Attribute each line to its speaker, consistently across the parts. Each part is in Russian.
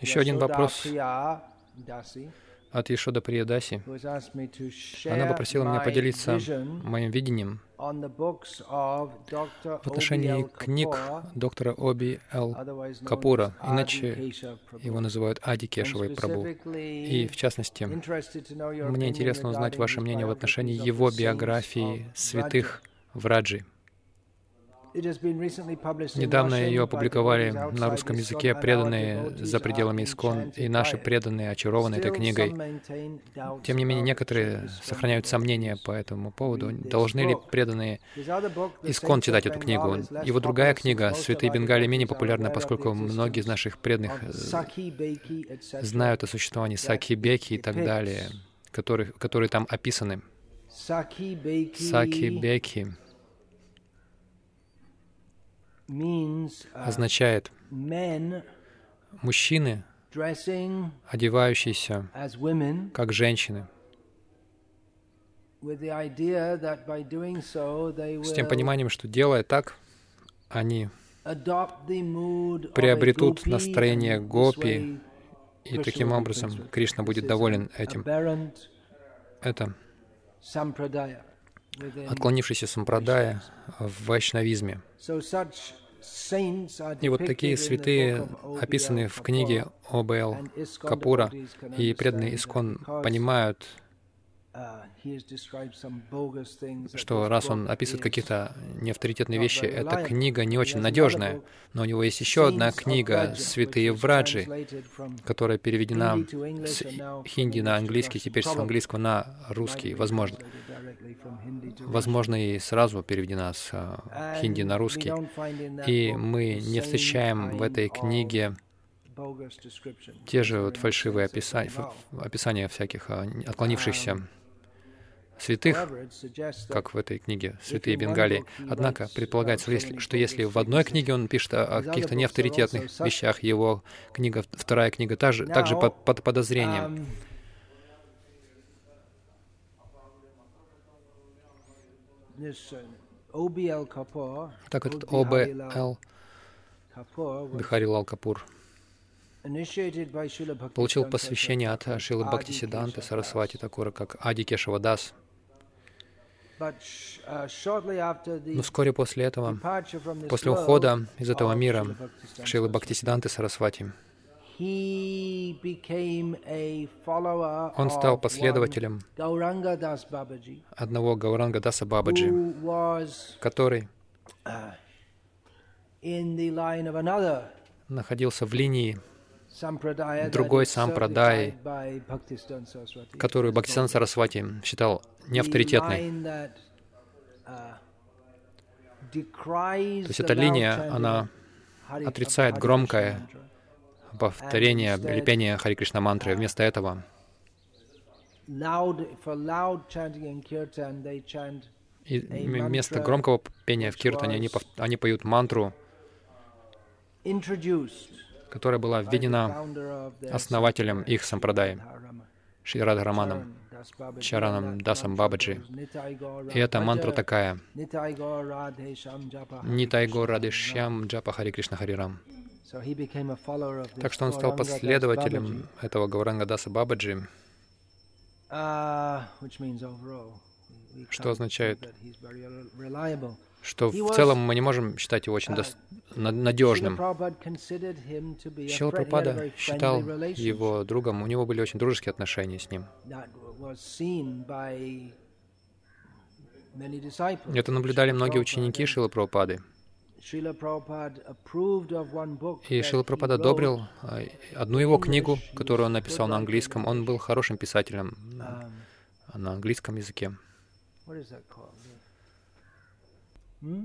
Speaker 1: Еще один вопрос от Ешода Приядаси. Она попросила меня поделиться моим видением в отношении книг доктора Оби Л. Капура, иначе его называют Ади Кешевой Прабу. И, в частности, мне интересно узнать ваше мнение в отношении его биографии святых в Раджи. Недавно ее опубликовали на русском языке преданные за пределами Искон, и наши преданные очарованы этой книгой. Тем не менее, некоторые сохраняют сомнения по этому поводу. Должны ли преданные Искон читать эту книгу? Его другая книга «Святые Бенгали» менее популярна, поскольку многие из наших преданных э, знают о существовании Саки Беки и так далее, которые, которые там описаны. Саки Беки означает мужчины, одевающиеся как женщины, с тем пониманием, что делая так, они приобретут настроение гопи, и таким образом Кришна будет доволен этим. Это отклонившийся сампрадая в вайшнавизме. И вот такие святые описаны в книге О.Б.Л. Капура, и преданные Искон понимают что раз он описывает какие-то неавторитетные вещи, эта книга не очень надежная. Но у него есть еще одна книга «Святые Враджи», которая переведена с хинди на английский, теперь с английского на русский, возможно. Возможно, и сразу переведена с а, хинди на русский. И мы не встречаем в этой книге те же вот фальшивые описания, описания всяких а, отклонившихся святых, как в этой книге «Святые Бенгалии». Однако предполагается, что если в одной книге он пишет о каких-то неавторитетных вещах, его книга, вторая книга также, также под, под подозрением. Так этот О.Б.Л. Бихари Лал Капур получил посвящение от Шилы Бхактисиданты Сарасвати Такура как Ади Кешава Дас. Но вскоре после этого, после ухода из этого мира Шилы Бхактисиданты Сарасвати, он стал последователем одного Гауранга Даса Бабаджи, который находился в линии другой сампрадай, которую Бхактисан Сарасвати считал неавторитетной. То есть эта линия, она отрицает громкое повторение или пение Хари Кришна мантры. Вместо этого и вместо громкого пения в киртане они, они поют мантру, которая была введена основателем их сампрадай, Шри Радхараманом, Чараном Дасам Бабаджи. И эта мантра такая. Нитайго Радишьям Джапа Хари Кришна Харирам. Так что он стал последователем этого Гауранга Даса Бабаджи, что означает, что в целом мы не можем считать его очень дос- надежным. Шила Прабхупада считал его другом, у него были очень дружеские отношения с ним. Это наблюдали многие ученики Шила Прабхупады. И Шила Прабхупада одобрил а, одну его книгу, которую он написал на английском. Он был хорошим писателем на английском языке. Hmm?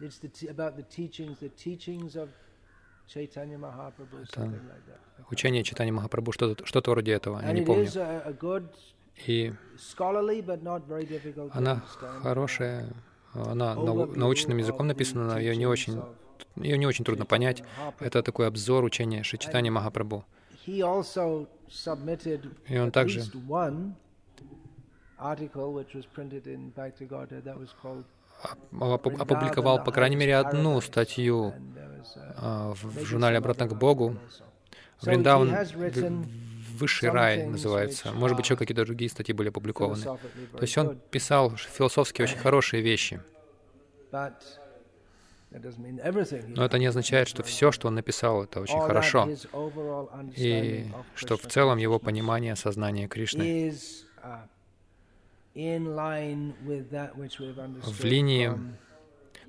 Speaker 1: It's the about the teachings, the teachings of Chaitanya Mahaprabhu, something like that. Учение Читани Махапрабху, что-то, что-то вроде этого, я не помню. И она хорошая, она нау- научным языком написана, но ее не очень, ее не очень трудно понять. Это такой обзор учения Шичитани Махапрабху. И он также опубликовал, по крайней мере, одну статью а, в журнале «Обратно к Богу». Вриндаван «Высший рай» называется. Может быть, еще какие-то другие статьи были опубликованы. То есть он писал философски очень хорошие вещи. Но это не означает, что все, что он написал, это очень хорошо. И что в целом его понимание сознания Кришны в линии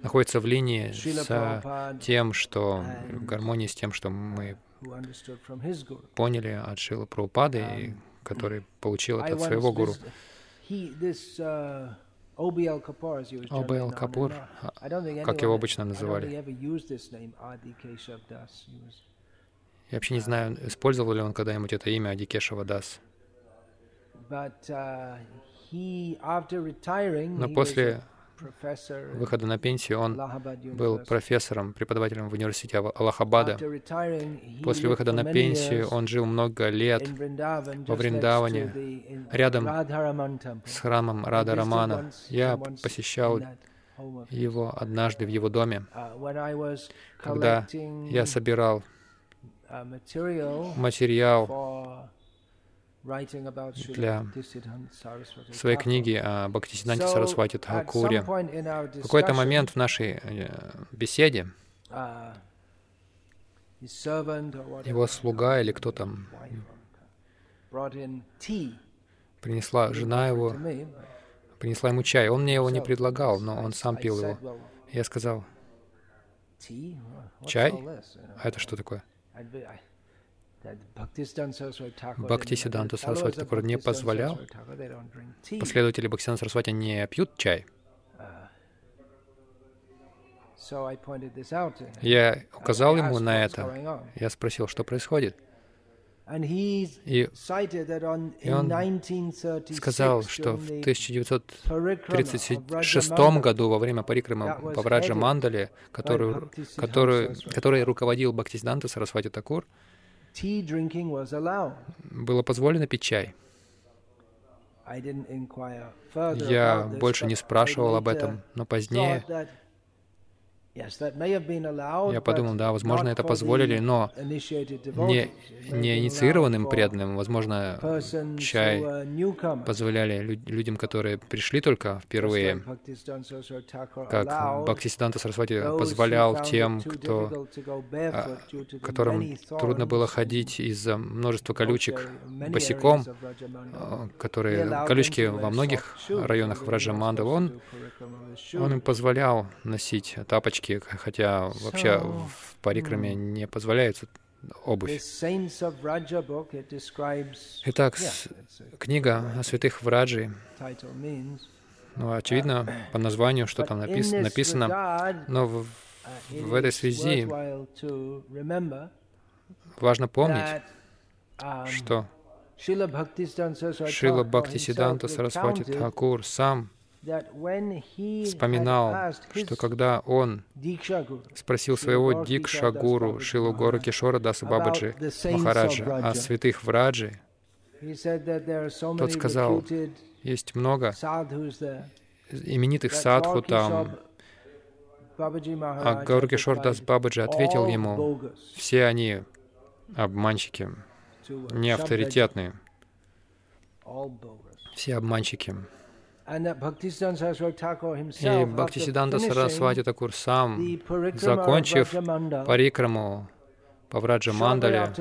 Speaker 1: находится в линии с тем, что в гармонии с тем, что мы поняли от Шила Прабхупады, который получил это от своего гуру. Обл Капур, как его обычно называли. Я вообще не знаю, использовал ли он когда-нибудь это имя Адикешева Дас. Но после выхода на пенсию он был профессором, преподавателем в университете Аллахабада. После выхода на пенсию он жил много лет во Вриндаване, рядом с храмом Рада Рамана. Я посещал его однажды в его доме, когда я собирал материал для своей книги о Бхактисиданте Сарасвати Тхакуре. В какой-то момент в нашей э, беседе uh, его слуга или кто там принесла, жена его, принесла ему чай. Он мне его не предлагал, но он сам пил его. Я сказал, чай? А это что такое? Бхактисиданта Сарасвати Такур не позволял, последователи Бхактисиданта Сарасвати не пьют чай. Я указал ему на это. Я спросил, что происходит. И, и он сказал, что в 1936 году во время парикрамы по Враджа Мандале, которую, которую, который руководил Бхактисиданта Сарасвати Такур, было позволено пить чай. Я больше не спрашивал об этом, но позднее я подумал, да, возможно, это позволили, но не, не инициированным преданным, возможно, чай позволяли людям, которые пришли только впервые, как Бхактисиданта Сарасвати позволял тем, кто, а, которым трудно было ходить из-за множества колючек босиком, а, которые колючки во многих районах Враджаманда, он, он им позволял носить тапочки тапочки, хотя вообще в парикраме не позволяется обувь. Итак, книга о святых Враджи, ну, очевидно, по названию, что там напис написано, но в, uh, в этой связи важно помнить, um, что Шила Бхактисиданта Сарасвати Тхакур сам вспоминал, что когда он спросил своего Дикшагуру Шилу Гору Кишора Даса Бабаджи Махараджа о святых Враджи, тот сказал, есть много именитых садху там, а Гауркишор Дас Бабаджи ответил ему, все они обманщики, не авторитетные, все обманщики. И Бхактисиданта Сарасвати Такур сам, закончив парикраму по Враджа Мандале,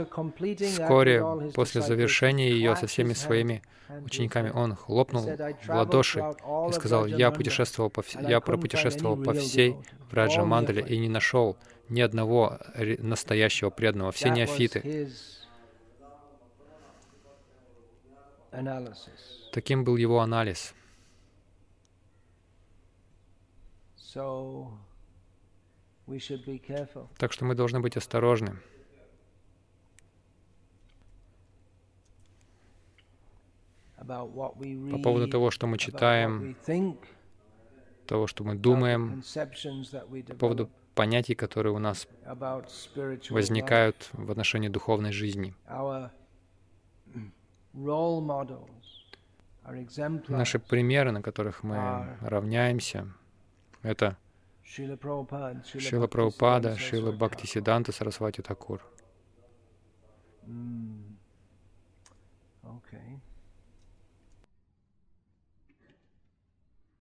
Speaker 1: вскоре после завершения ее со всеми своими учениками, он хлопнул в ладоши и сказал, «Я путешествовал по, я пропутешествовал по всей Враджа Мандале и не нашел ни одного настоящего преданного, все неофиты». Таким был его анализ. Так что мы должны быть осторожны. По поводу того, что мы читаем, того, что мы думаем, по поводу понятий, которые у нас возникают в отношении духовной жизни. Наши примеры, на которых мы равняемся, это Шила Прабхупада, Шила Бхактисиданта Сарасвати Такур.
Speaker 2: Okay.